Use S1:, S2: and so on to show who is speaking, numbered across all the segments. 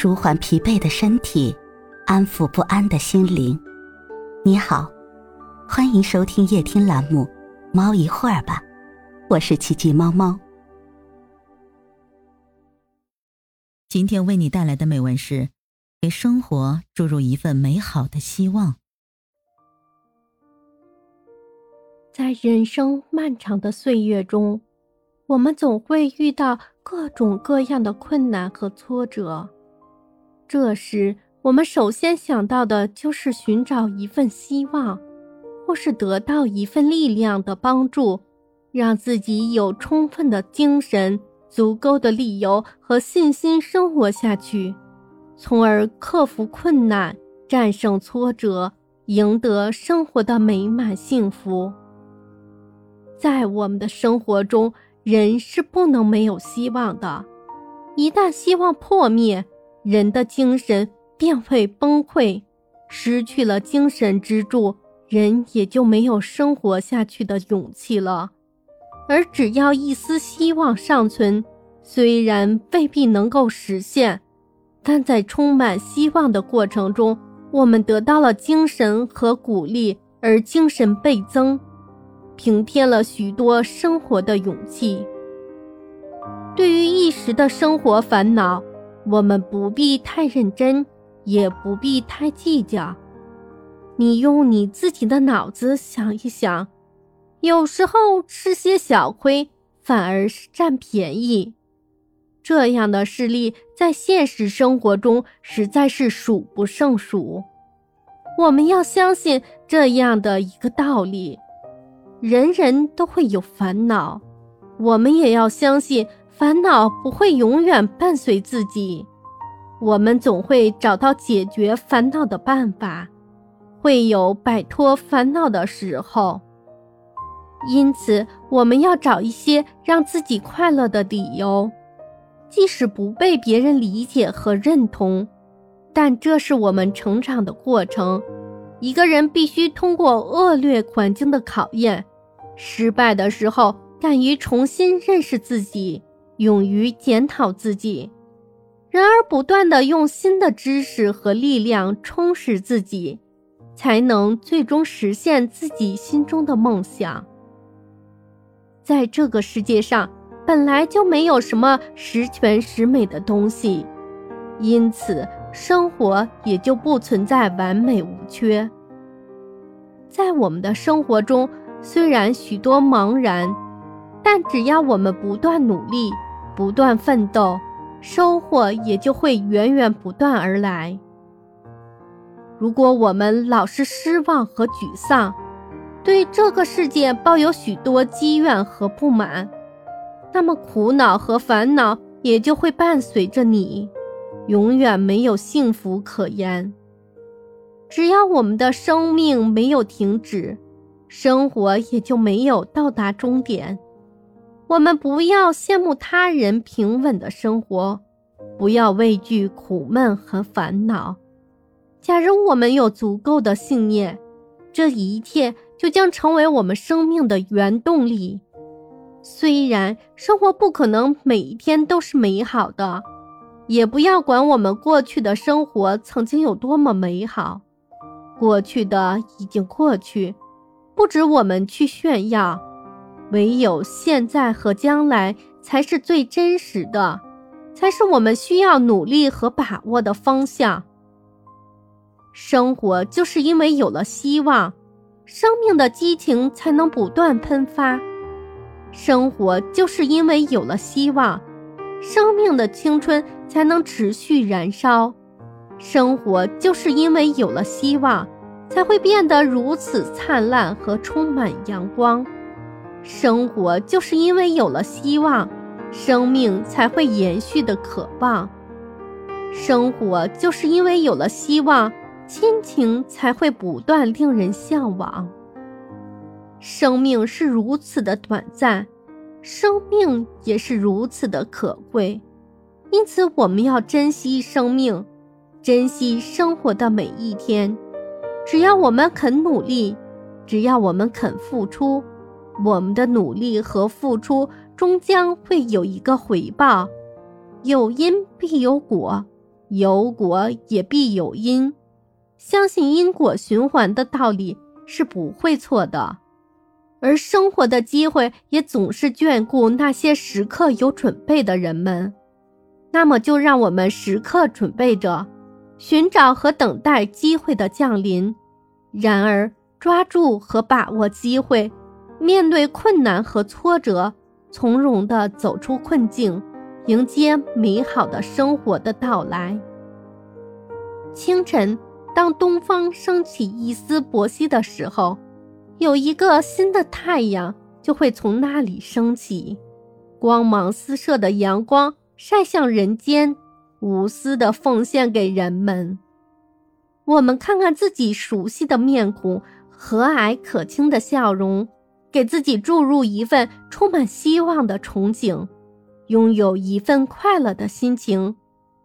S1: 舒缓疲惫的身体，安抚不安的心灵。你好，欢迎收听夜听栏目《猫一会儿吧》，我是奇迹猫猫。
S2: 今天为你带来的美文是：给生活注入一份美好的希望。
S3: 在人生漫长的岁月中，我们总会遇到各种各样的困难和挫折。这时，我们首先想到的就是寻找一份希望，或是得到一份力量的帮助，让自己有充分的精神、足够的理由和信心生活下去，从而克服困难、战胜挫折，赢得生活的美满幸福。在我们的生活中，人是不能没有希望的，一旦希望破灭。人的精神便会崩溃，失去了精神支柱，人也就没有生活下去的勇气了。而只要一丝希望尚存，虽然未必能够实现，但在充满希望的过程中，我们得到了精神和鼓励，而精神倍增，平添了许多生活的勇气。对于一时的生活烦恼。我们不必太认真，也不必太计较。你用你自己的脑子想一想，有时候吃些小亏反而是占便宜。这样的事例在现实生活中实在是数不胜数。我们要相信这样的一个道理：人人都会有烦恼，我们也要相信。烦恼不会永远伴随自己，我们总会找到解决烦恼的办法，会有摆脱烦恼的时候。因此，我们要找一些让自己快乐的理由，即使不被别人理解和认同，但这是我们成长的过程。一个人必须通过恶劣环境的考验，失败的时候，敢于重新认识自己。勇于检讨自己，然而不断的用新的知识和力量充实自己，才能最终实现自己心中的梦想。在这个世界上，本来就没有什么十全十美的东西，因此生活也就不存在完美无缺。在我们的生活中，虽然许多茫然，但只要我们不断努力。不断奋斗，收获也就会源源不断而来。如果我们老是失望和沮丧，对这个世界抱有许多积怨和不满，那么苦恼和烦恼也就会伴随着你，永远没有幸福可言。只要我们的生命没有停止，生活也就没有到达终点。我们不要羡慕他人平稳的生活，不要畏惧苦闷和烦恼。假如我们有足够的信念，这一切就将成为我们生命的原动力。虽然生活不可能每一天都是美好的，也不要管我们过去的生活曾经有多么美好，过去的已经过去，不止我们去炫耀。唯有现在和将来才是最真实的，才是我们需要努力和把握的方向。生活就是因为有了希望，生命的激情才能不断喷发；生活就是因为有了希望，生命的青春才能持续燃烧；生活就是因为有了希望，才会变得如此灿烂和充满阳光。生活就是因为有了希望，生命才会延续的渴望；生活就是因为有了希望，亲情才会不断令人向往。生命是如此的短暂，生命也是如此的可贵，因此我们要珍惜生命，珍惜生活的每一天。只要我们肯努力，只要我们肯付出。我们的努力和付出终将会有一个回报，有因必有果，有果也必有因，相信因果循环的道理是不会错的。而生活的机会也总是眷顾那些时刻有准备的人们，那么就让我们时刻准备着，寻找和等待机会的降临。然而，抓住和把握机会，面对困难和挫折，从容地走出困境，迎接美好的生活的到来。清晨，当东方升起一丝薄曦的时候。有一个新的太阳就会从那里升起，光芒四射的阳光晒向人间，无私的奉献给人们。我们看看自己熟悉的面孔，和蔼可亲的笑容，给自己注入一份充满希望的憧憬，拥有一份快乐的心情，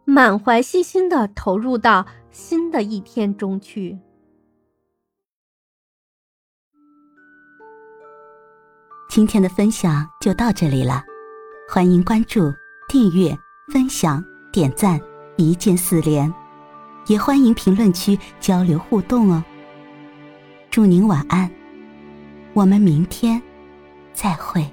S3: 满怀信心的投入到新的一天中去。
S1: 今天的分享就到这里了，欢迎关注、订阅、分享、点赞，一键四连，也欢迎评论区交流互动哦。祝您晚安，我们明天再会。